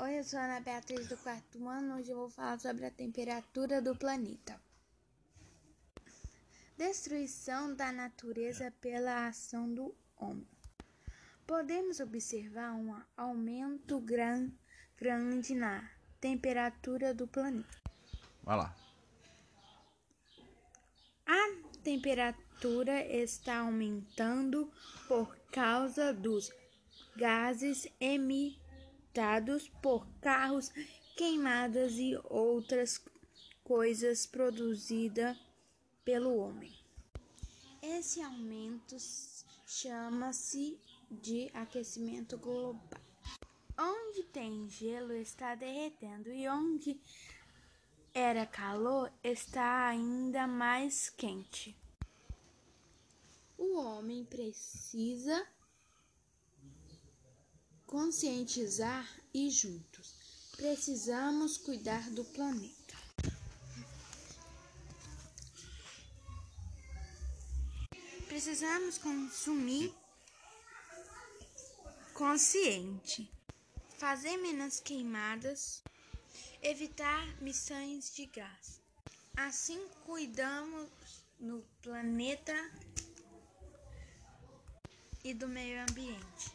Oi, eu sou a Ana Beatriz do quarto ano. Hoje eu vou falar sobre a temperatura do planeta. Destruição da natureza pela ação do homem. Podemos observar um aumento gran, grande na temperatura do planeta. Vai lá. A temperatura está aumentando por causa dos gases emitidos por carros, queimadas e outras coisas produzidas pelo homem. Esse aumento chama-se de aquecimento global. Onde tem gelo está derretendo e onde era calor está ainda mais quente. O homem precisa conscientizar e juntos precisamos cuidar do planeta. Precisamos consumir consciente, fazer menos queimadas, evitar missões de gás. Assim cuidamos no planeta e do meio ambiente.